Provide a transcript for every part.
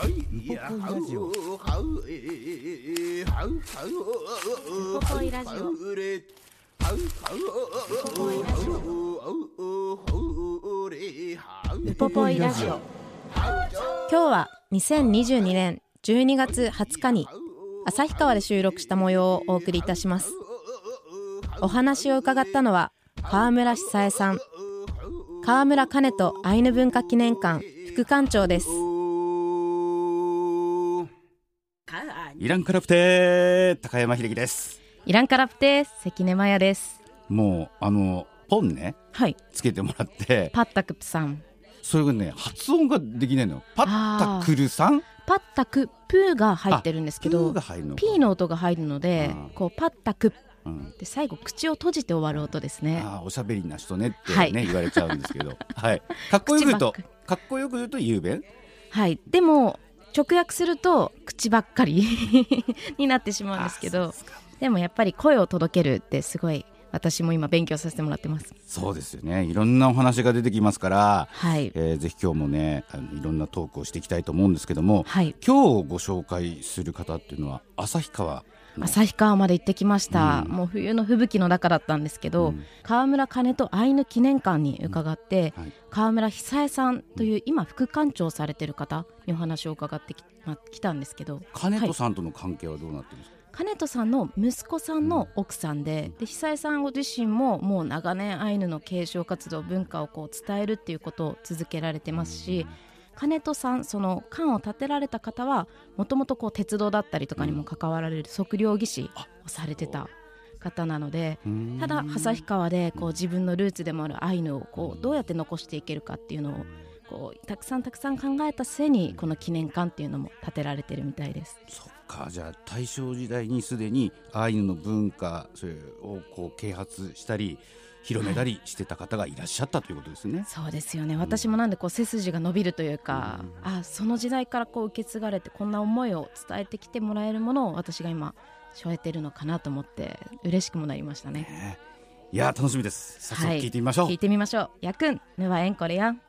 ウポポイラジオ。ウポポイラジオ今日は2022年12月20日に旭川で収録した模様をお送りいたしますお話を伺ったのは川村久恵さん川村兼人アイヌ文化記念館副館長ですイランカラプテ高山秀樹です。イランカラプテ関根麻也です。もうあのポンねはい。つけてもらってパッタクプさん。それがね発音ができないのよ。パッタクルさん？パッタクプーが入ってるんですけどピーの音が入るのでこうパッタク。うん。で最後口を閉じて終わる音ですね。ああおしゃべりな人ねってはい。ね、言われちゃうんですけど。はい。かっこよく言うとかっこよく言うと雄弁？はい。でも直訳すると口ばっかり になってしまうんですけどでもやっぱり声を届けるってすごい私も今勉強させてもらってます。そうですよね。いろんなお話が出てきますから、はい。えーぜひ今日もねあのいろんなトークをしていきたいと思うんですけどもはい。今日ご紹介する方っていうのは旭川の旭川まで行ってきました、うん。もう冬の吹雪の中だったんですけど、うん。川村兼とアイヌ記念館に伺って、はい。川村久恵さんという今副館長をされてる方にお話を伺ってき,、まあ、来たんですけど。金戸さんとの関係はどうなってるんですか、金戸さんの息子さんの奥さんで,、で久恵さんご自身ももう長年アイヌの継承活動文化をこう伝えるっていうことを続けられてますし、金戸さんその館を建てられた方はもともと鉄道だったりとかにも関わられる測量技師をされてた方なのでうんただ旭川でこう自分のルーツでもあるアイヌをこうどうやって残していけるかっていうのをこうたくさんたくさん考えた末にこの記念館っていうのも建てられてるみたいです。そっかじゃあ大正時代にすでにアイヌの文化それをこう啓発したり広めたりしてた方がいらっしゃったということですね。そうですよね。私もなんでこう背筋が伸びるというか、あその時代からこう受け継がれてこんな思いを伝えてきてもらえるものを私が今背負えてるのかなと思って嬉しくもなりましたね。ねいや楽しみです。早速はい。聞いてみましょう、聞いてみましょう。やくん、ぬはえんこれやん。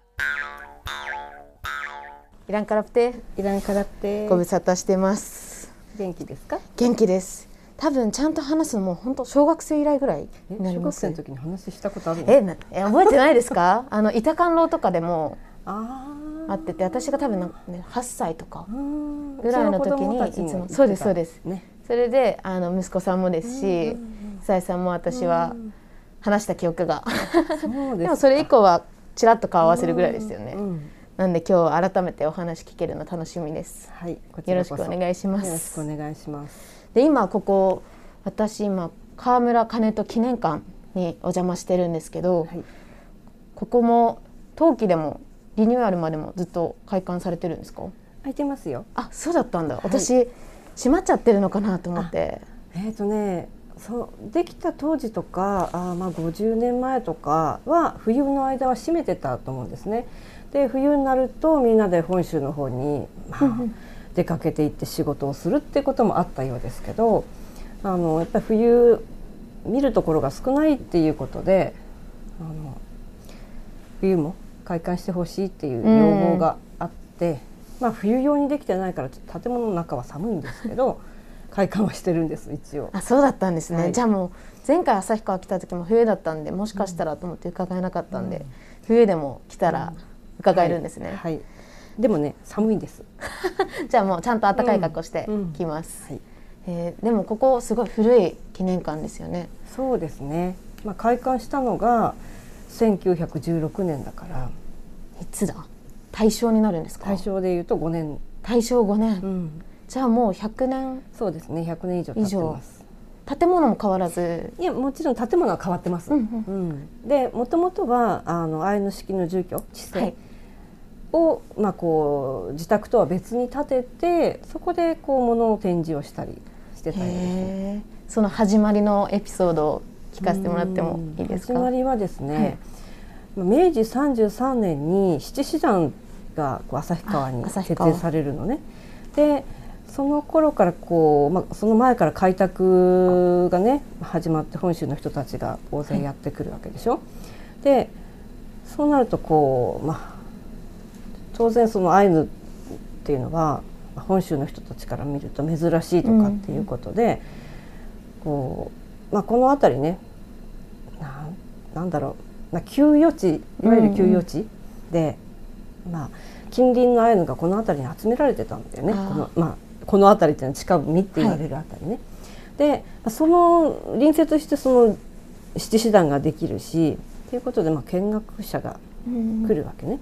イランカラプテイランからって。ご無沙汰してます。元気ですか？元気です多分ちゃんと話すのも本当小学生以来ぐらいえになります。小学生の時に話したことあるの？えなえ覚えてないですか？あの板観楼とかでもあってて私が多分な、ね、8歳とかぐぐらいの時にいつも。そうですそうです。ね。それであの息子さんもですしさえさんも私は話した記憶が。でもそれ以降はちらっと顔合わせるぐらいですよね。うんなんで今日改めてお話聞けるの楽しみですはい、こちよろらこそしくお願いしまよろしすくお願いします。で今ここ私今川村兼人記念館にお邪魔してるんですけど、はいここも冬季でもリニューアルまでもずっと開館されてるんですか？空いてますよ。あそうだったんだ私、閉まっちゃってるのかなと思ってえっ、とね。そうできた当時とかあーまあ50年前とかは冬の間は閉めてたと思うんですね。で冬になるとみんなで本州の方に、まあ、出かけていって仕事をするってこともあったようですけどあのやっぱり冬見るところが少ないっていうことであの冬も開館してほしいっていう要望があって、まあ、冬用にできてないからちょっと建物の中は寒いんですけど 開館はしてるんです一応。あそうだったんですね、はい。じゃあもう前回旭川来た時も冬だったんでもしかしたらと思って伺えなかったんで、冬でも来たら伺えるんですね、はい、はい。でもね寒いんです。じゃあもうちゃんと暖かい格好してうん。来ます、はい。えーでもここすごい古い記念館ですよね。そうですね。まあ開館したのが1916年だから。いつだ？大正になるんですか？大正でいうと5年。大正5年、うん、じゃあもう100年。そうですね。100年以上経ってます。建物も変わらず。いやもちろん建物は変わってます。うんうん。でもともとはあのアイヌ式の住居地はい。勢を、まあ、こう自宅とは別に建ててそこでこう物を展示をしたりしてたようですね。その始まりのエピソードを聞かせてもらってもいいですか？始まりはですね、はい明治33年に七師団がこう旭川に設営されるのね。でその頃からこう、まあ、その前から開拓がね始まって本州の人たちが大勢やってくるわけでしょ。でそうなるとこう、まあ、当然そのアイヌっていうのはまあ本州の人たちから見ると珍しいとかっていうことで、こうまあ、この辺りねなんなんだろう、まあ、給与地いわゆる給与地で、まあ、近隣のアイヌがこの辺りに集められてたんだよね。この,、まあ、この辺りっていうのは近海って言われる辺りね。でまあその隣接してその七師団ができるしということで、まあ、見学者がうん来るわけね。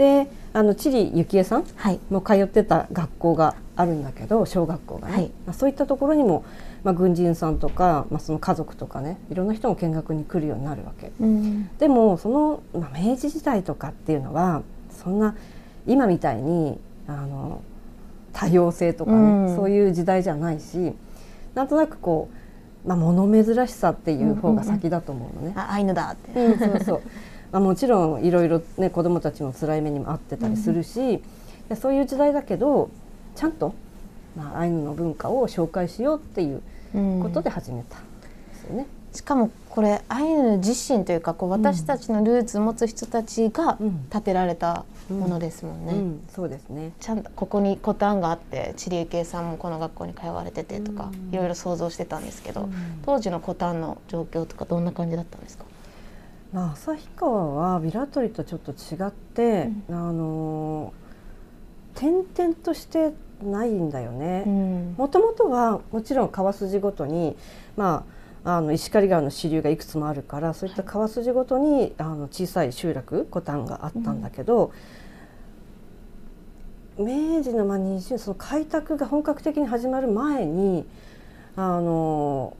であのチリ幸恵さんはい。も通ってた学校があるんだけど小学校がね、はい。まあ、そういったところにも、まあ、軍人さんとか、まあ、その家族とかねいろんな人も見学に来るようになるわけ。うん。でもその、まあ、明治時代とかっていうのはそんな今みたいにあの多様性とかね、うん。そういう時代じゃないしなんとなくこう、まあ、物珍しさっていう方が先だと思うのね。あアイヌだって、うん、そうそう。まあ、もちろんいろいろね子どもたちも辛い目にも遭ってたりするし、でそういう時代だけどちゃんと、まあ、アイヌの文化を紹介しようっていううん。ことで始めたんですよね。しかもこれアイヌ自身というかこう私たちのルーツを持つ人たちがうん。建てられたものですもんね。うん、そうですね。ちゃんとここにコタンがあってチリエケイさんもこの学校に通われててとかうん。いろいろ想像してたんですけど、うん。当時のコタンの状況とかどんな感じだったんですか、まあ、旭川はビラトリとちょっと違って、あの点々としてないんだよね。うん。もともとはもちろん川筋ごとに、まあ、あの石狩川の支流がいくつもあるからそういった川筋ごとにあの小さい集落コタンがあったんだけど、明治のまあ20その開拓が本格的に始まる前にあの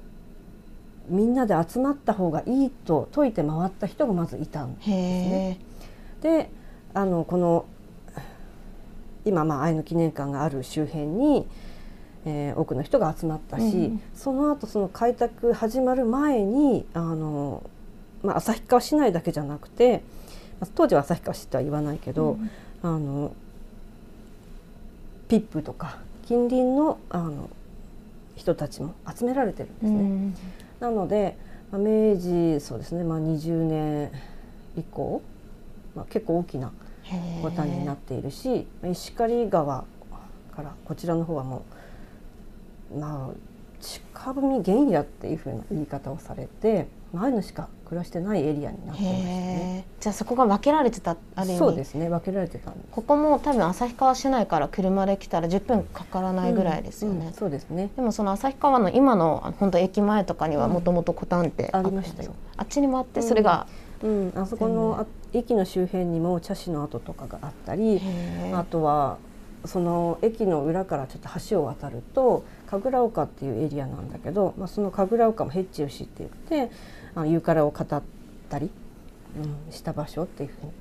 みんなで集まった方がいいと説いて回った人がまずいたんですね。であのこの今まあ愛の記念館がある周辺に、えー多くの人が集まったし、うんその後その開拓始まる前にあの、まあ、旭川市内だけじゃなくてまあ当時は旭川市とは言わないけど、あのピップとか近隣のあの人たちも集められてるんですね。うんなので、まあ、明治そうですね、まあ、20年以降、まあ、結構大きなボタンになっているし石狩川からこちらの方はもうまあ近踏原野っていうふうな言い方をされて前のしか暮らしてないエリアになってましたね。じゃあそこが分けられてたあるそうですね分けられてたんです。ここも多分旭川市内から車で来たら10分かからないぐらいですよね、うんうんそうですね。でもその旭川の今のあ本当駅前とかにはもともとコタンってありましたよ。あっちにもあってそれが、うん、あそこのあ駅の周辺にも茶師の跡とかがあったり、あとはその駅の裏からちょっと橋を渡ると神楽岡っていうエリアなんだけど、まあ、その神楽岡もヘッチウシって言ってあのユーカラを語ったり、うん、した場所っていうふうに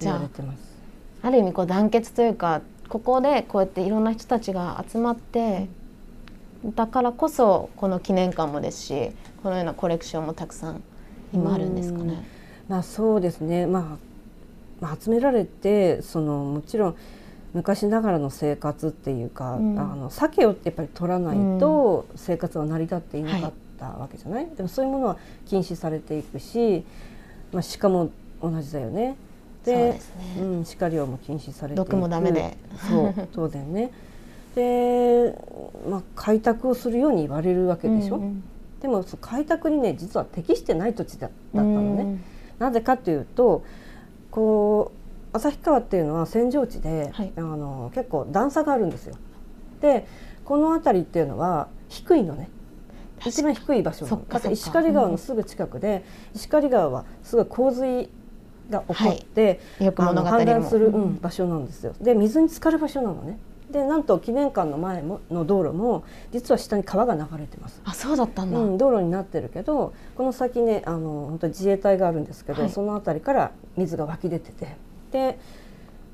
言われてます。ある意味こう団結というかここでこうやっていろんな人たちが集まってだからこそこの記念館もですしこのようなコレクションもたくさん今あるんですかね。まあそうですね、まあ、まあ集められてそのもちろん昔ながらの生活っていうか、うんあの鮭をやっぱり取らないと生活は成り立っていなかったわけじゃない、でもそういうものは禁止されていくし、まあ、鹿も同じだよね。ですね。うん、鹿猟も禁止されていく。毒もダメで。そう当然ね。で、まあ、開拓をするように言われるわけでしょ、うんうん。でも開拓にね実は適してない土地だだったのね。うんなぜかというとこう旭川っていうのは扇状地で、はい。あの結構段差があるんですよ。でこの辺りっていうのは低いのね一番低い場所なのだからそっかそっか石狩川のすぐ近くで、石狩川はすごい洪水が起こって、よくあの物語氾濫する、うん場所なんですよ。で水に浸かる場所なのね。でなんと記念館の前もの道路も実は下に川が流れてます。あそうだったんだ。うん、道路になってるけどこの先ねあの本当に自衛隊があるんですけど、はいその辺りから水が湧き出ててで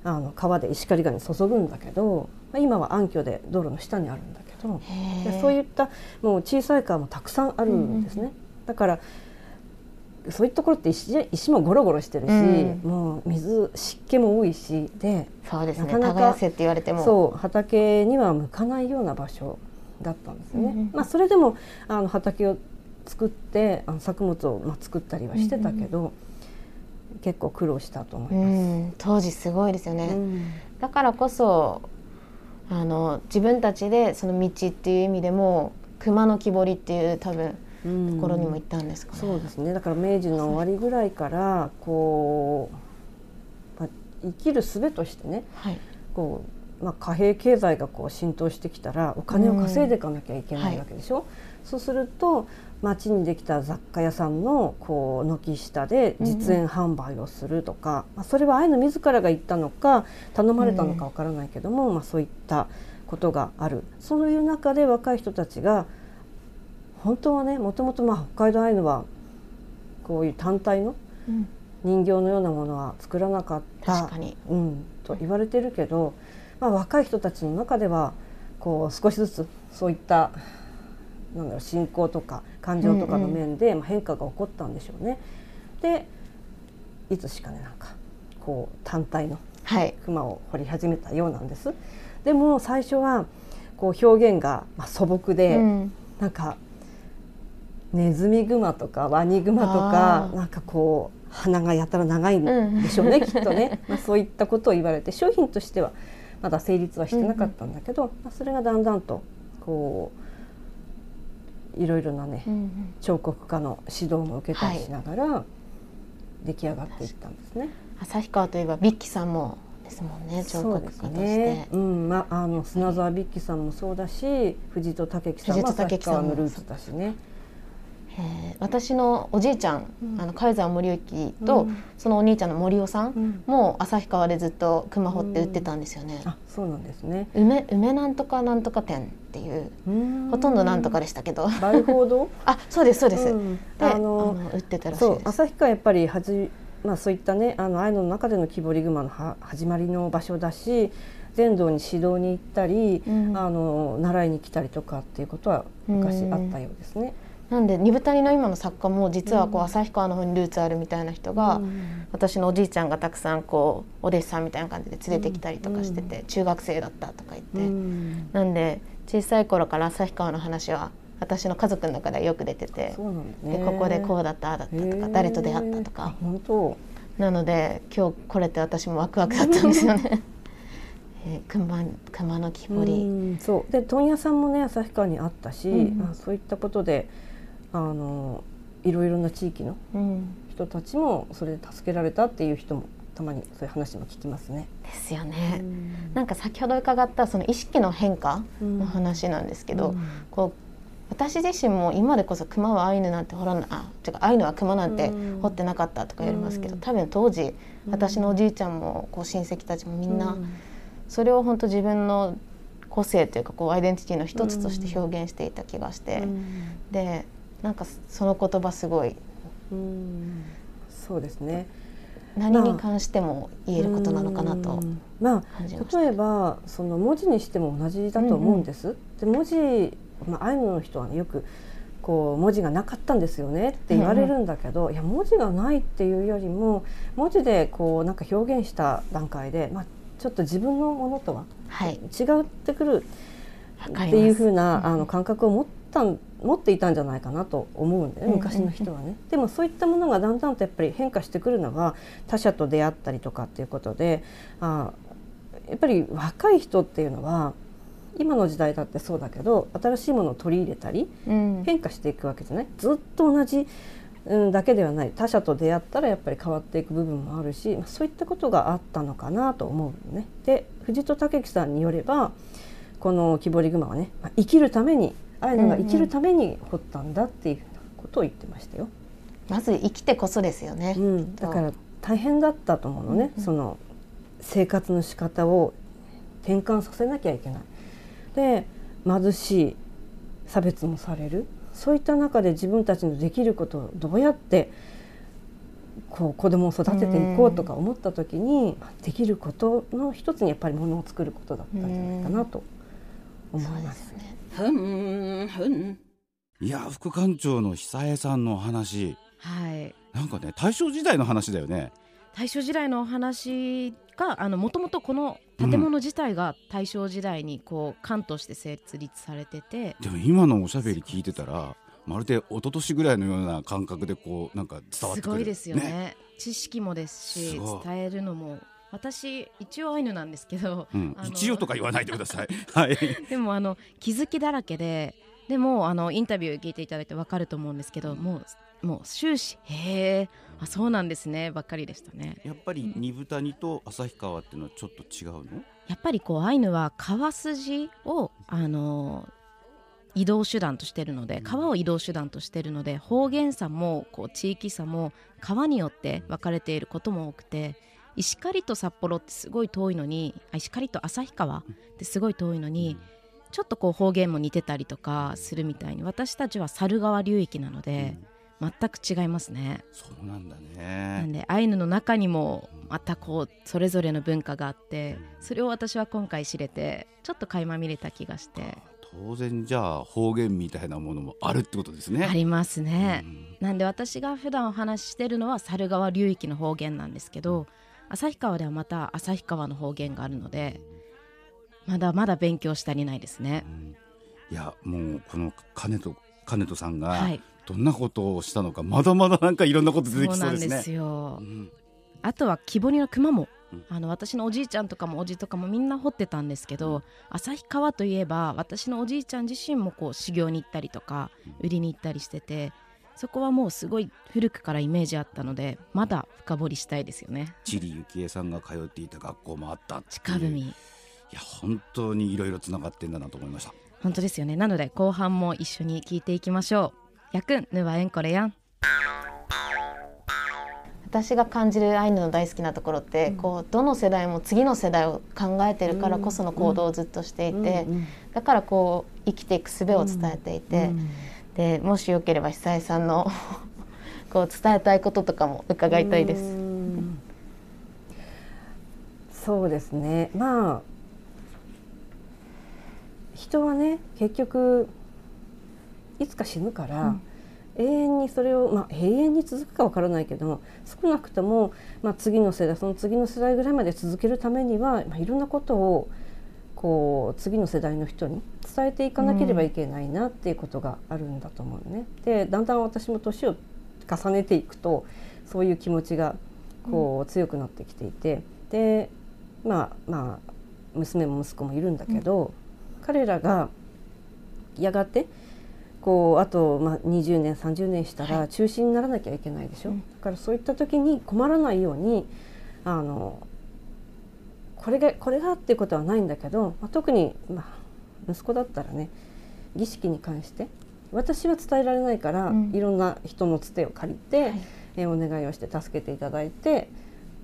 あの川で石狩川に注ぐんだけど、まあ、今は暗渠で道路の下にあるんだけどでそういったもう小さい川もたくさんあるんですね。うんうん、だからそういうところって石石もゴロゴロしてるし、うん、もう水湿気も多いしでそうですね。なかなかって言われても。そう畑には向かないような場所だったんですよね。うんうん、まあ、それでもあの畑を作ってあの作物をまあ作ったりはしてたけど、うんうん、結構苦労したと思います。うん、当時すごいですよね、うん、だからこそあの自分たちでその道っていう意味でも熊の木彫りっていう多分ところにも行ったんですか、ね、そうですね。だから明治の終わりぐらいからこう、まあ、生きる術としてね、はい、こうまあ、貨幣経済がこう浸透してきたらお金を稼いでいかなきゃいけないわけでしょ、うんはい、そうすると町にできた雑貨屋さんのこう軒下で実演販売をするとか、うん、まあ、それはアイヌ自らが言ったのか頼まれたのかわからないけども、うん、まあ、そういったことがある。そういう中で若い人たちが本当はねもともと北海道アイヌはこういう単体の人形のようなものは作らなかった、うん、と言われてるけど、まあ、若い人たちの中ではこう少しずつそういったなんだろう信仰とか感情とかの面で、まあ、変化が起こったんでしょうね。でいつしかねなんかこう単体の熊を彫り始めたようなんです。はい、でも最初はこう表現がまあ素朴で、うん、なんかネズミグマとかワニグマとかなんかこう鼻がやたら長いんでしょうね、うん、きっとね、まあ、そういったことを言われて商品としてはまだ成立はしてなかったんだけど、うん、まあ、それがだんだんとこういろいろなね、うん、彫刻家の指導も受けたりしながら出来上がっていったんですね。旭川といえばビッキさんもですもんね彫刻家として。ね、うんまああの砂沢ビッキさんもそうだし藤戸武樹さんも旭川のルーツだしね。えー、私のおじいちゃん、うん、あの海山森之と、うん、そのお兄ちゃんの森尾さんも旭川でずっと熊掘って売ってたんですよね。あそうなんですね。梅梅なんとかなんとか店っていうほとんどなんとかでしたけど。売報堂あそうですそうです、であの売ってたらしいです。旭川やっぱりはじまあそういったねあのアイヌの中での木彫り熊のは始まりの場所だし全道に指導に行ったり、うん、あの習いに来たりとかっていうことは昔あったようですね。なんで二部谷の今の作家も実はこう旭川の方にルーツあるみたいな人が、うん、私のおじいちゃんがたくさんこうお弟子さんみたいな感じで連れてきたりとかしてて、うん、中学生だったとか言って、うん、なんで小さい頃から旭川の話は私の家族の中ではよく出てて、でここでこうだったああだったとか誰と出会ったとか。本当。なので今日これって私もワクワクだったんですよね。えー、熊熊の木彫り。そう。で問屋さんもね旭川にあったし、まあ、そういったことであのいろいろな地域の人たちもそれで助けられたっていう人もたまにそういう話も聞きますね。ですよね。うん、なんか先ほど伺ったその意識の変化の話なんですけど、うん、こう私自身も今でこそ熊はアイヌなんて掘らなあてかアイヌは熊なんて掘ってなかったとか言われますけど、多分当時私のおじいちゃんもこう親戚たちもみんな、それを本当自分の個性というかこうアイデンティティの一つとして表現していた気がして、でなんかその言葉すごい。うん。そうですね。何に関しても言えることなのかなと。まあ、例えばその文字にしても同じだと思うんです。うんうん、で文字、まあ、アイヌの人は、ね、よくこう文字がなかったんですよねって言われるんだけど、うんうん、いや文字がないっていうよりも文字でこうなんか表現した段階で、まあ、ちょっと自分のものとは違ってくるっていうふうな、あの感覚を持ったん持っていたんじゃないかなと思うんでね昔の人はね。でもそういったものがだんだんとやっぱり変化してくるのが他者と出会ったりとかっていうことであやっぱり若い人っていうのは今の時代だってそうだけど新しいものを取り入れたり、変化していくわけじゃない？ずっと同じ、うん、だけではない他者と出会ったらやっぱり変わっていく部分もあるし、まあ、そういったことがあったのかなと思うのね。で藤戸武樹さんによればこの木彫り熊はね、まあ、生きるためにアイヌが生きるために掘ったんだっていうことを言ってましたよ。まず生きてこそですよね、うん、だから大変だったと思うのね、うん、その生活の仕方を転換させなきゃいけない。で貧しい差別もされる。そういった中で自分たちのできることをどうやってこう子供を育てていこうとか思った時に、できることの一つにやっぱりものを作ることだったんじゃないかなと思います。ねふんふん。いや副館長の久江さんのお話。はい。なんかね大正時代の話だよね。大正時代のお話がもともとこの建物自体が大正時代にこう館として設立されてて、でも今のおしゃべり聞いてたらまるで一昨年ぐらいのような感覚でこうなんか伝わってくる。すごいですよね。知識もですし伝えるのも私一応アイヌなんですけどうん。一応とか言わないでください。はい。でもあの気づきだらけででもあのインタビュー聞いていただいて分かると思うんですけどもうもう終始へえあそうなんですね。ばっかりでしたね。やっぱり二豚煮と旭川っていうのはちょっと違うの？やっぱりこうアイヌは川筋をあの移動手段としてるので川を移動手段としてるので方言差もこう地域差も川によって分かれていることも多くて石狩と札幌ってすごい遠いのにあ石狩と旭川ってすごい遠いのに、ちょっとこう方言も似てたりとかするみたいに私たちは猿川流域なので、全く違いますね。そうなんだなんねでアイヌの中にもまたこうそれぞれの文化があってそれを私は今回知れてちょっと垣間見れた気がして。当然じゃあ方言みたいなものもあるってことですね。ありますね。う。ん。なんで私が普段お話ししてるのは猿川流域の方言なんですけど旭川ではまた旭川の方言があるのでまだまだ勉強し足りないですね。いやもうこの金と金とさんがはい、どんなことをしたのかまだまだなんかいろんなこと出てきそうですね。ですよ。う。ん。あとは木彫りの熊も、うん。あの私のおじいちゃんとかもおじとかもみんな掘ってたんですけど、旭川といえば私のおじいちゃん自身もこう修行に行ったりとか売りに行ったりしててそこはもうすごい古くからイメージあったのでまだ深掘りしたいですよね。チリ幸恵さんが通っていた学校もあったっ近文いや本当にいろいろつながってんだなと思いました。本当ですよね。なので後半も一緒に聞いていきましょう。やくんぬわえんこれやん私が感じるアイヌの大好きなところって、こうどの世代も次の世代を考えてるからこその行動をずっとしていて、うんだからこう生きていく術を伝えていて、でもしよければ久江さんの こう伝えたいこととかも伺いたいです。うん。そうですね。まあ人はね結局いつか死ぬから、永遠にそれを、まあ、永遠に続くかわからないけども少なくとも、まあ、次の世代その次の世代ぐらいまで続けるためには、まあ、いろんなことをこう次の世代の人に伝えていかなければいけないなっていうことがあるんだと思うね。でだんだん私も年を重ねていくとそういう気持ちがこう強くなってきていてでまあまあ娘も息子もいるんだけど、彼らがやがてこうあと、まあ、20年30年したら中止にならなきゃいけないでしょ、うん。だからそういった時に困らないようにあのこれがこれがっていうことはないんだけど、まあ、特に、まあ、息子だったらね儀式に関して私は伝えられないから、うんいろんな人のつてを借りて、はいえーお願いをして助けていただいて、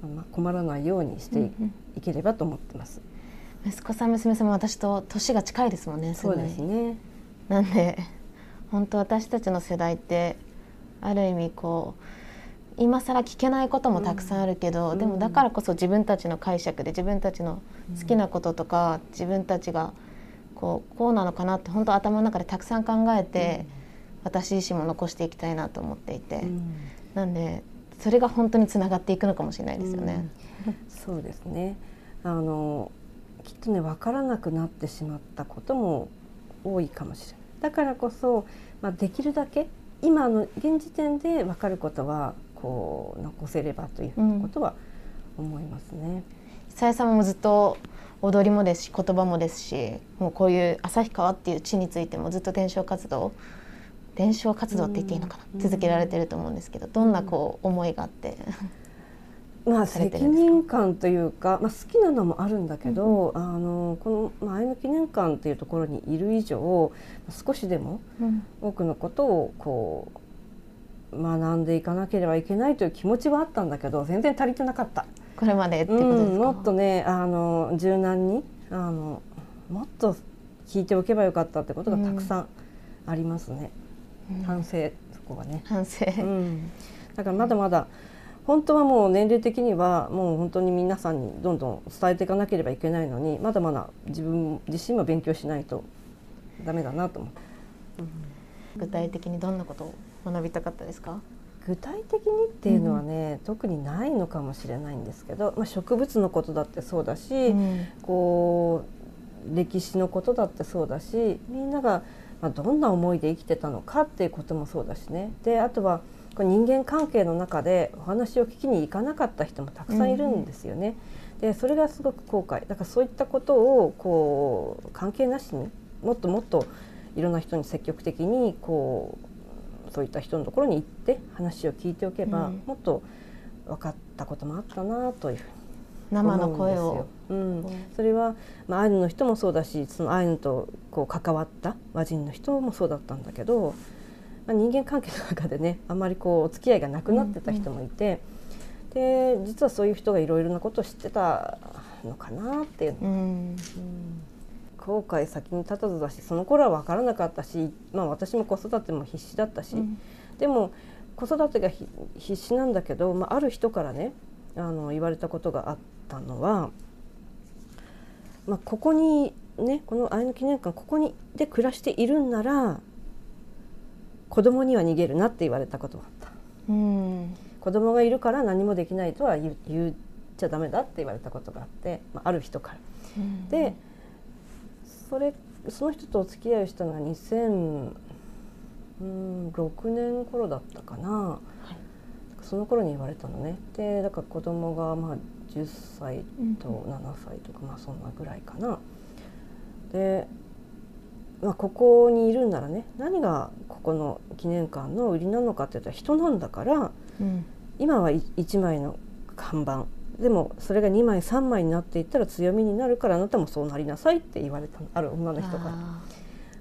まあ、困らないようにしてい,、うんければと思ってます。息子さん娘さんも私と年が近いですもんね。そうですね。なんで本当私たちの世代ってある意味こう今更聞けないこともたくさんあるけど、うんでもだからこそ自分たちの解釈で自分たちの好きなこととか、自分たちがこうこうなのかなって本当頭の中でたくさん考えて、私自身も残していきたいなと思っていて、うんなんでそれが本当につながっていくのかもしれないですよね。そうですね。あのきっとね分からなくなってしまったことも多いかもしれない。だからこそ、まあ、できるだけ今の現時点で分かることはこう残せればということは思いますね。久江さんもずっと踊りもですし言葉もですしもうこういう旭川っていう地についてもずっと伝承活動伝承活動って言っていいのかな、うん。続けられてると思うんですけどどんなこう思いがあって、まあ責任感というか、まあ、好きなのもあるんだけど、あのこの、まあ、アイヌ記念館っていうところにいる以上少しでも多くのことをこう学んでいかなければいけないという気持ちはあったんだけど全然足りてなかった。これまでってことですか、うん、もっとねあの柔軟にあのもっと聞いておけばよかったってことがたくさんありますね、うん。反省そこはね、反省、うん、だからまだまだ本当はもう年齢的にはもう本当に皆さんにどんどん伝えていかなければいけないのにまだまだ自分自身も勉強しないとダメだなと思って具体的にどんなことを？学びたかったですか？具体的にっていうのはね、特にないのかもしれないんですけど、まあ、植物のことだってそうだし、うん。こう歴史のことだってそうだしみんなが、まあ、どんな思いで生きてたのかっていうこともそうだしね。であとはこう人間関係の中でお話を聞きに行かなかった人もたくさんいるんですよね。でそれがすごく後悔。だからそういったことをこう関係なしにもっともっといろんな人に積極的にこうそういった人のところに行って話を聞いておけば、うん。もっと分かったこともあったなというふうに生の声を思うんですよ。うん、それは、まあ、アイヌの人もそうだしそのアイヌとこう関わった和人の人もそうだったんだけど、まあ、人間関係の中でねあんまりこうお付き合いがなくなってた人もいて、で実はそういう人がいろいろなことを知ってたのかなっていう。のうん後悔先に立たずだしその頃は分からなかったし、まあ、私も子育ても必死だったし、うんでも子育てがひ必死なんだけど、まあ、ある人からねあの言われたことがあったのは、まあ、ここにねこのアイヌ記念館ここにで暮らしているんなら子供には逃げるなって言われたことがあった。うん子供がいるから何もできないとは言っちゃダメだって言われたことがあって、まあ、ある人から。でそれその人とお付き合いをしたのが2006年頃だったかな、その頃に言われたのね。でだから子供がまあ10歳と7歳とか、まあそんなぐらいかな。で、まあ、ここにいるんならね何がここの記念館の売りなのかって言ったら人なんだからうん。今は1枚の看板でもそれが2枚3枚になっていったら強みになるからあなたもそうなりなさいって言われたのある女の人から。あ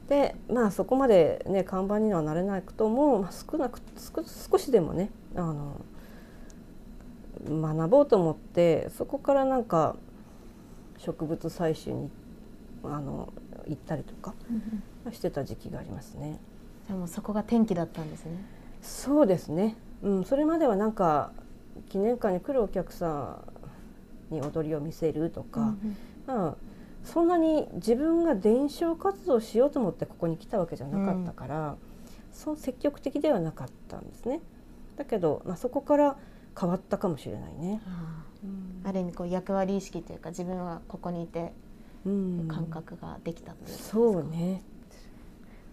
でまあそこまでね看板にはなれなくとも、まあ、少なく少少しでもねあの学ぼうと思ってそこからなんか植物採集にあの行ったりとかーしてた時期がありますね。じゃあもうそこが転機だったんですね。そうですね、うん、それまではなんか記念館に来るお客さんに踊りを見せるとか、まあ、そんなに自分が伝承活動をしようと思ってここに来たわけじゃなかったから、そう積極的ではなかったんですね。だけど、まあ、そこから変わったかもしれないね。あーある意味こう役割意識というか自分はここにいてうん感覚ができたっていうそうね。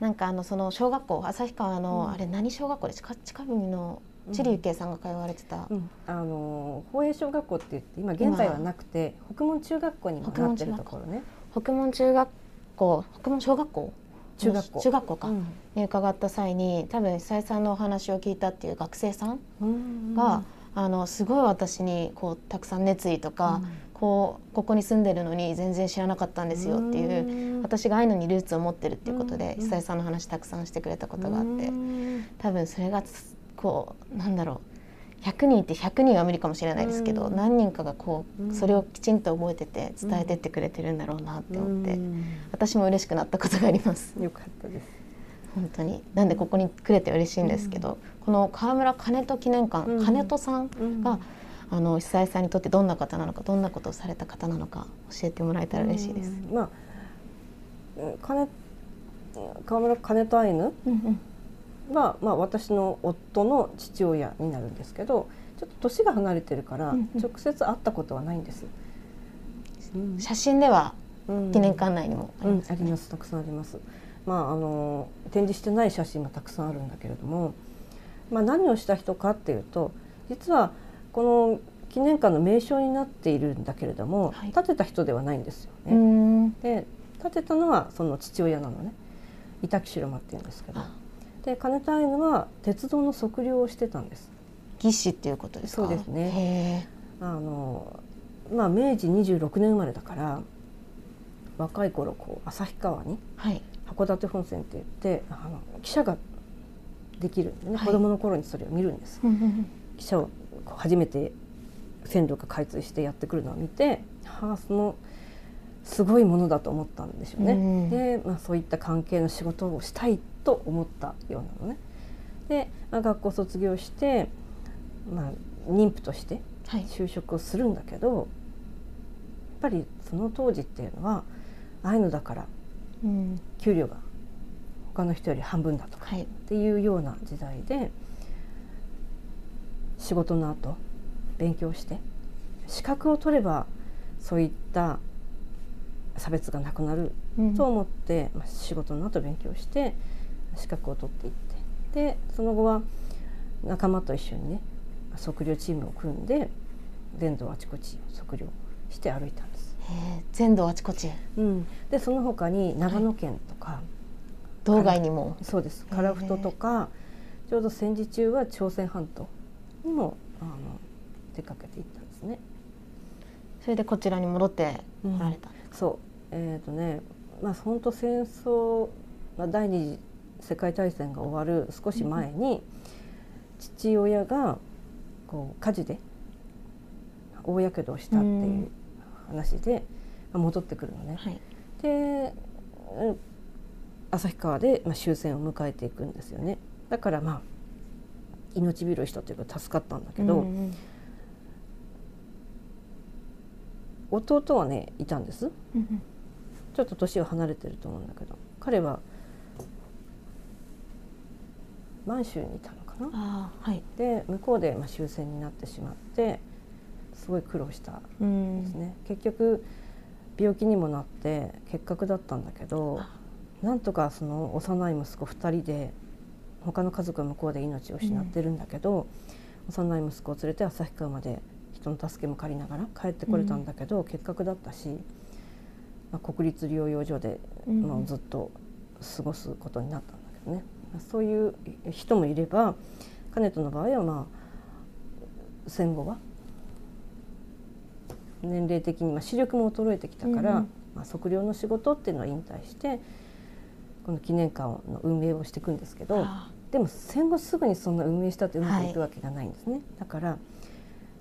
なんかあのその小学校旭川の、うんあれ何小学校で近近くの知里幸恵さんが通われてた、うん、あの宝永小学校って言って今現在はなくて北門中学校にもなってるところね。北門中学校北門小学校？中学校。中学校か、うん。に伺った際に多分久井さんのお話を聞いたっていう学生さんうん。が、あのすごい私にこうたくさん熱意とか、うん。こうここに住んでるのに全然知らなかったんですよっていう、うん。私がアイヌにルーツを持ってるっていうことで、うん。久井さんの話たくさんしてくれたことがあって、うん。多分それがつこうなんだろう。100人って100人は無理かもしれないですけど、うん。何人かがこう、うん。それをきちんと覚えてて伝えてってくれてるんだろうなって思って、うん。私も嬉しくなったことがあります。よかったです。本当に。なんでここに来れて嬉しいんですけど、この川村金戸記念館、うん。金戸さんうん。が、あの久井さんにとってどんな方なのかどんなことをされた方なのか教えてもらえたら嬉しいです。うん。まあうん金川村金とアイヌ？うんうんは、まあ、私の夫の父親になるんですけどちょっと年が離れてるから、うんうん。直接会ったことはないんです。よ。うん。写真ではうん。記念館内にもありうんますよね、あります。たくさんあります。まああの展示してない写真もたくさんあるんだけれども、まあ何をした人かっていうと実はこの記念館の名称になっているんだけれども、はい。建てた人ではないんですようね。ん。で建てたのはその父親なのね。板木城間っていうんですけど。あで金田アイヌは鉄道の測量をしてたんです。義士っていうことですか？そうですね。へあのまあ明治26年生まれだから若い頃こう旭川にーはい。函館本線って言ってあの汽車ができるんでね、はい。子供の頃にそれを見るんです。汽車を初めて線路が開通してやってくるのを見てはあそのすごいものだと思ったんでしょうね。うんで、まあ、そういった関係の仕事をしたいと思ったようなのね。で、まあ、学校卒業して、まあ、妊婦としてはい就職をするんだけどやっぱりその当時っていうのはアイヌだからうん給料が他の人より半分だとかはいっていうような時代で仕事の後勉強して資格を取ればそういった差別がなくなるうん。と思って、まあ、仕事の後勉強して資格を取っていって。でその後は仲間と一緒にね測量チームを組んで全土あちこち測量して歩いたんです。全土あちこち。うん、でその他に長野県とか、道外にも。そうです。樺太とかちょうど戦時中は朝鮮半島にもあの出かけていったんですね。それでこちらに戻って来られた、そう。えっ、とねまあ本当戦争、まあ、第二次世界大戦が終わる少し前に、父親がこう火事で大やけどをしたっていう話で、まあ戻ってくるのね。はい。でうん旭川で、まあ、終戦を迎えていくんですよね。だからまあ命拾いしたというか助かったんだけど、うんうん弟はねいたんです。うんちょっと年は離れてると思うんだけど。彼は満州にいたのかな。はい。で向こうでまあ終戦になってしまってすごい苦労したうんんですね、結局病気にもなって結核だったんだけどなんとかその幼い息子2人で他の家族は向こうで命を失ってるんだけど、幼い息子を連れて旭川まで人の助けも借りながら帰ってこれたんだけど、結核だったし、まあ、国立療養所でうんもうずっと過ごすことになったんだけどね、まあそういう人もいればカネトの場合はまあ戦後は年齢的にまあ視力も衰えてきたから、うんうん。まあ、測量の仕事っていうのは引退してこの記念館の運営をしていくんですけどあ。でも戦後すぐにそんな運営したってうまくいくわけがないんですね、だから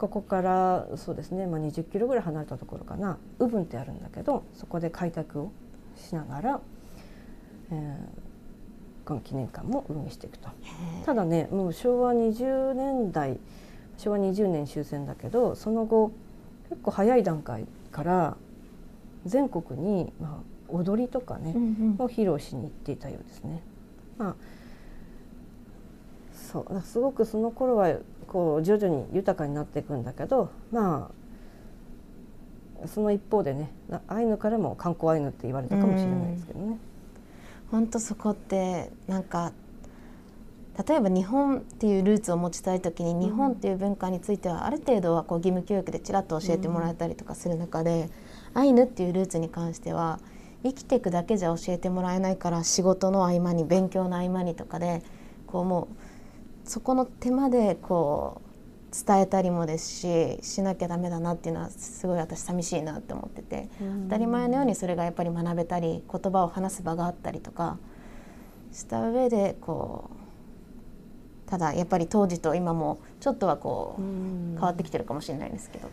ここからそうですね、まあ、20キロぐらい離れたところかなウブンってあるんだけどそこで開拓をしながら、えーこの記念館も運営していくと。ただねもう昭和20年代昭和20年終戦だけどその後結構早い段階から全国に、まあ、踊りとかね、うんうんを披露しに行っていたようですね。まあそうすごくその頃はこう徐々に豊かになっていくんだけどまあその一方でねなアイヌからも観光アイヌって言われたかもしれないですけどね。本当そこってなんか例えば日本っていうルーツを持ちたい時に日本っていう文化についてはある程度はこう義務教育でちらっと教えてもらえたりとかする中で、アイヌっていうルーツに関しては生きていくだけじゃ教えてもらえないから仕事の合間に勉強の合間にとかでこうもうそこの手間でこう伝えたりもですししなきゃダメだなっていうのはすごい私寂しいなって思ってて。当たり前のようにそれがやっぱり学べたり言葉を話す場があったりとかした上でこうただやっぱり当時と今もちょっとはこう変変わってきてるかもしれないんですけど。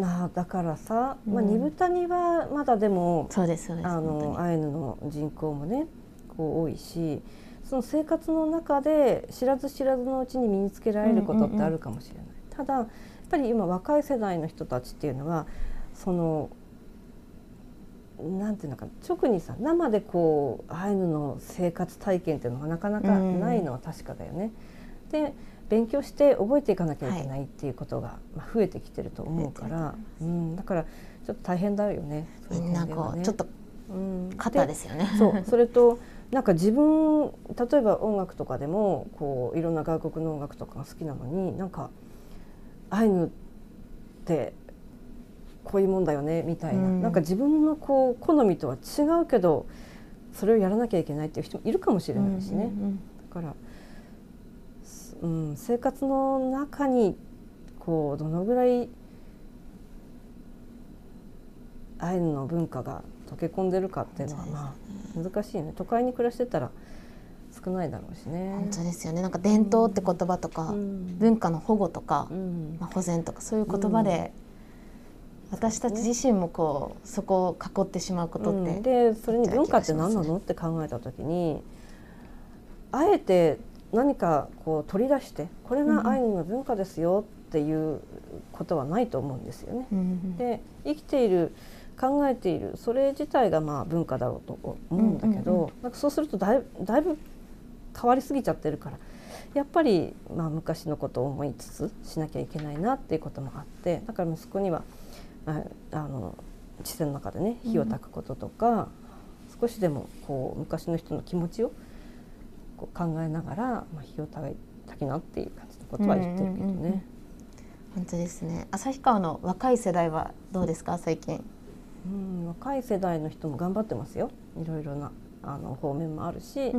なあだからさ、まあ、うん二豚にはまだでも、そうですそうですアイヌの人口もねこう多いしその生活の中で知らず知らずのうちに身につけられることってあるかもしれない。ただやっぱり今若い世代の人たちっていうのはそのなんていうのかな直にさ生でこうアイヌの生活体験っていうのがなかなかないのは確かだよね。で勉強して覚えていかなきゃいけないっていうことが、まあ、増えてきてると思うから、うん、だからちょっと大変だよね。ねこうちょっとうん肩ですよね。そうそれとなんか自分例えば音楽とかでもこういろんな外国の音楽とかが好きなのになんかアイヌってこういうもんだよねみたいな、うん。なんか自分のこう好みとは違うけどそれをやらなきゃいけないっていう人もいるかもしれないしね。うんうん。だから、すうん、生活の中にこうどのぐらいアイヌの文化が溶け込んでるかっていうのはまあ難しいね。都会に暮らしてたら少ないだろうしね。本当ですよね。なんか伝統って言葉とか、うん。文化の保護とか、うん。まあ、保全とかそういう言葉で、私たち自身もこうそこを囲ってしまうことって、うん。でそれに文化って何なのって考えた時にあえて何かこう取り出してこれがアイヌの文化ですよっていうことはないと思うんですよね。うん。で生きている考えている。それ自体がまあ文化だろうと思うんだけど、うんうんなんかそうするとだいだいぶ変わりすぎちゃってるからやっぱりまあ昔のことを思いつつしなきゃいけないなっていうこともあってだから息子にはああの地線の中でね火を焚くこととか、少しでもこう昔の人の気持ちをこう考えながら、まあ、火を焚きなっていう感じのことは言ってるけどね。うんうんうんうん。本当ですね。旭川の若い世代はどうですか？最近うん、若い世代の人も頑張ってますよ。いろいろなあの方面もあるし、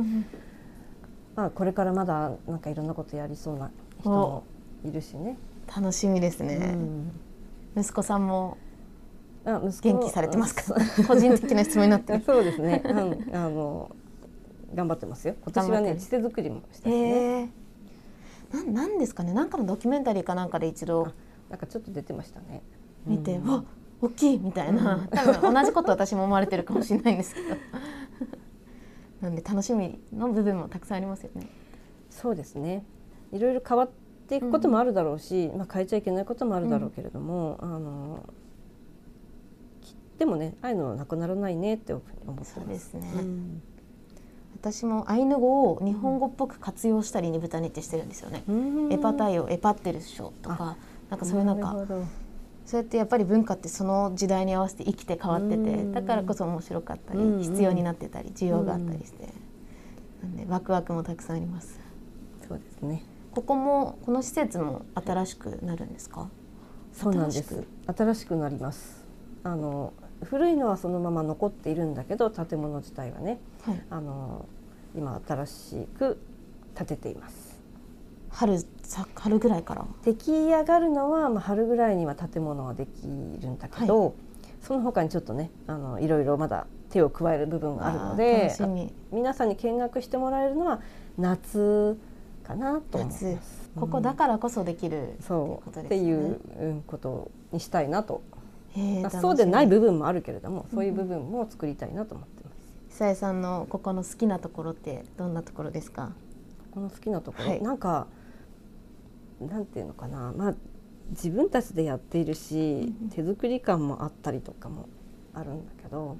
まあ、これからまだなんかいろんなことやりそうな人もいるしね。楽しみですうね、ん。息子さんも元気されてますか？あ個人的な質問になってる。そうですね、うん、あの頑張ってますよ。今年はね地手作りもしたしね、へえなんなんですかね。なんかのドキュメンタリーかなんかで一度。なんかちょっと出てましたね。見て、うん。わ大きいみたいな、多分同じこと私も思われてるかもしれないんですけど。なんで楽しみの部分もたくさんありますよね。そうですね。いろいろ変わっていくこともあるだろうし、まあ、変えちゃいけないこともあるだろうけれども、あのきでもねああいうのはなくならないねって思ってますそうですね、うん私もアイヌ語を日本語っぽく活用したり煮豚煮ってしてるんですよね、エパタイをエパってるっしょとかなんかそういうなん。かそうやってやっぱり文化ってその時代に合わせて生きて変わっててうん。だからこそ面白かったりうん必要になってたり需要があったりして。なんでワクワクもたくさんあります。そうですね。ここもこの施設も新しくなるんですか？そうなんです。新し新しくなります。あの古いのはそのまま残っているんだけど建物自体はねはい。あの今新しく建てています春さ春ぐらいから。出来上がるのは、まあ、春ぐらいには建物はできるんだけど、その他にちょっとねあのいろいろまだ手を加える部分があるので楽しみ。皆さんに見学してもらえるのは夏かなと思います。夏。ここだからこそできるそうっていうことですね。っていううんことにしたいなと、そうでない部分もあるけれどもそういう部分も作りたいなと思ってます。久江さんのここの好きなところってどんなところですか？この好きなところ、はい。なんかなんていうのかな。まあ自分たちでやっているし、手作り感もあったりとかもあるんだけど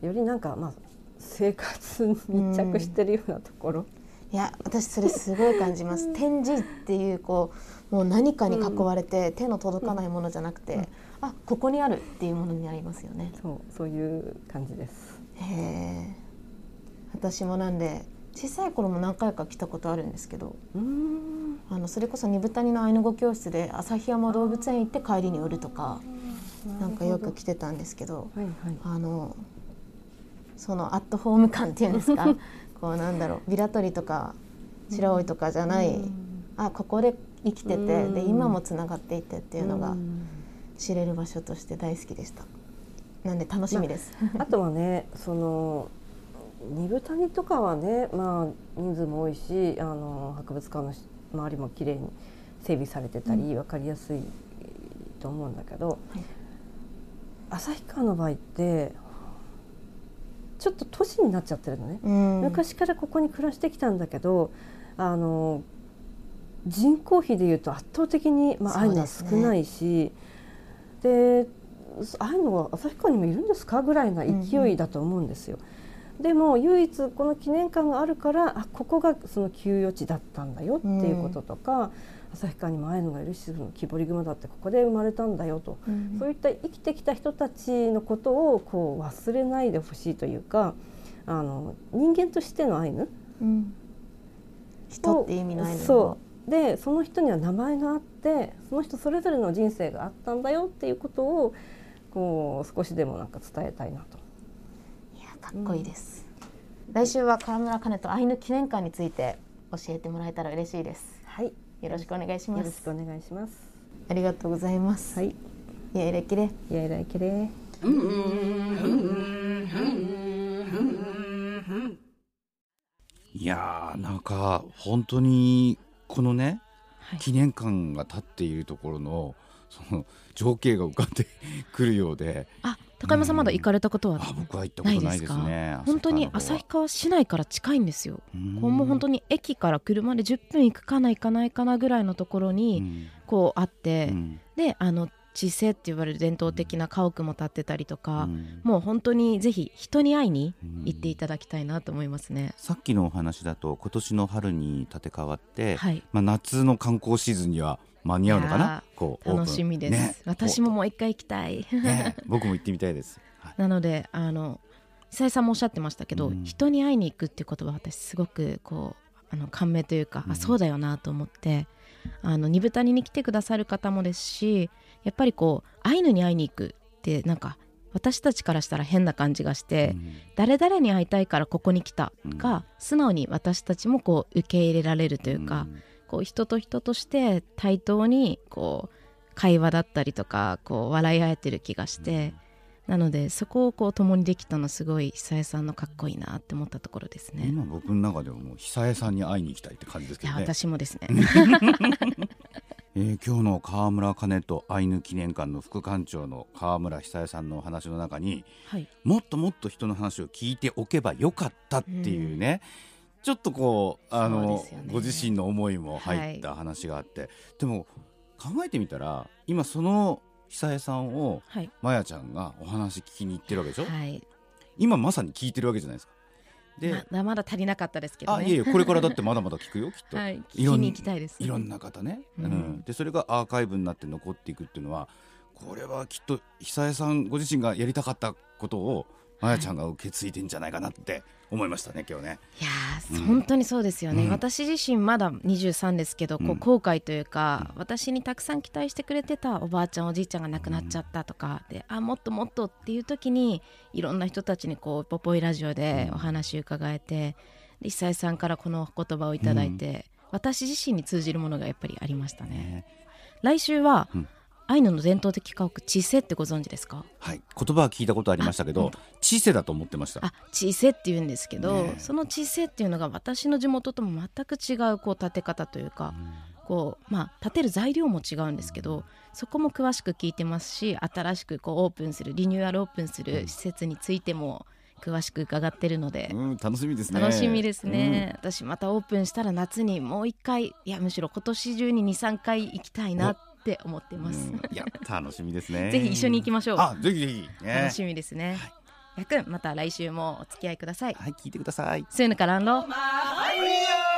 よりなんかまあ生活に密着してるようなところ、いや私それすごい感じます。展示っていうこうもう何かに囲われて、手の届かないものじゃなくて、うん。あここにあるっていうものになりますよね。そうそういう感じです。へえ。私もなんで小さい頃も何回か来たことあるんですけどあのそれこそ二豚谷のアイヌ語教室で旭山動物園行って帰りに寄るとかなんかよく来てたんですけどはいはい。あのそのアットホーム感っていうんですか？こうなんだろうビラ取りとか白老とかじゃない、うん。あここで生きてて、うん。で今もつながっていてっていうのがん。知れる場所として大好きでした。なんで楽しみです、あとはねその二部谷とかはねまあ人数も多いしあの博物館のし周りも綺麗に整備されてたり、分かりやすいと思うんだけど、はい。旭川の場合ってちょっと都市になっちゃってるのね、うん。昔からここに暮らしてきたんだけどあの人口比でいうと圧倒的に、まあ、ああいうのは少ないしで,、ああいうのは旭川にもいるんですかぐらいな勢いだと思うんですよ。でも唯一この記念館があるからあここがその給与地だったんだよっていうこととか、旭川にもああいうのがいるし木彫り熊だってここで生まれたんだよと、うん。そういった生きてきた人たちのことをこう忘れないでほしいというかあの人間としてのアイヌうん。人っていう意味のアイヌ語そう。でその人には名前があってその人それぞれの人生があったんだよっていうことをこう少しでもなんか伝えたいなと。いやかっこいいです、来週は河村かねとアイヌ記念館について教えてもらえたら嬉しいです。はい、よろしくお願いしよます。ろしくお願いします。ありがとうございます、はい、いやいれきれ。いやいらいけれ。いやーなんか本当にこのね、記念館が立っているところのその情景が浮かんでくるようで高山さんまだ行かれたことはないですね。本当に旭川市内から近いんですよ。こうもう本当に駅から車で10分行くかな行かないかなぐらいのところにこうあって、うん。であの地勢って言われる伝統的な家屋も建ってたりとか、うん。もう本当にぜひ人に会いに行っていただきたいなと思いますね。さっきのお話だと今年の春に建て替わって、はい。まあ、夏の観光シーズンには間に合うのかな？こう楽しみです、ね。私ももう一回行きたい。ね。僕も行ってみたいです、はい。なのであの久井さんもおっしゃってましたけど、うん。人に会いに行くっていう言葉私すごくこうあの感銘というか、うん。あそうだよなと思ってあの二豚に来てくださる方もですしやっぱりこうアイヌに会いに行くってなんか私たちからしたら変な感じがして、うん。誰々に会いたいからここに来たが、うん。素直に私たちもこう受け入れられるというか、うんこう人と人として対等にこう会話だったりとかこう笑い合えてる気がして、なのでそこをこう共にできたのすごい久江さんのかっこいいなって思ったところですね。今僕の中ではもう久江さんに会いに行きたいって感じですけどね、私もですね。えー今日の川村兼人アイヌ記念館の副館長の川村久江さんのお話の中にはい、もっともっと人の話を聞いておけばよかったっていうね、ちょっとこうあのね。ご自身の思いも入った話があって、でも考えてみたら今その久江さんをはい、まやちゃんがお話聞きに行ってるわけでしょ、はい、今まさに聞いてるわけじゃないですか。で、まだまだ足りなかったですけどね。あいえいえこれからだってまだまだ聞くよきっと。はい、いろん聞きに行きたいです、いろんな方ね、ううんん。でそれがアーカイブになって残っていくっていうのはこれはきっと久江さんご自身がやりたかったことをまやちゃんが受け継いでんじゃないかなって思いましたね今日ね。いやー、うん。本当にそうですよね、うん。私自身まだ23ですけど、こうん。う後悔というか、私にたくさん期待してくれてたおばあちゃんおじいちゃんが亡くなっちゃったとか、であもっともっとっていう時にいろんな人たちにこうポポイラジオでお話伺えて、で久江さんからこの言葉をいただいて、私自身に通じるものがやっぱりありましたね。ね。来週は、うんアイヌの伝統的家屋チセってご存知ですか？はい、言葉は聞いたことありましたけど、チセだと思ってました。あチセって言うんですけど、ねえ。そのチセっていうのが私の地元とも全く違うこう建て方というか、こうまあ建てる材料も違うんですけどそこも詳しく聞いてますし新しくこうオープンするリニューアルオープンする施設についても詳しく伺ってるので、うん、楽しみですね。楽しみですね、私またオープンしたら夏にもう一回いやむしろ今年中に23回行きたいなって思ってうん。ます、いや楽しみですね。ぜひ一緒に行きましょう。あぜひぜひ、ね、楽しみですね、やくんまた来週もお付き合いください。はい聞いてください。スーヌカランロ。Maria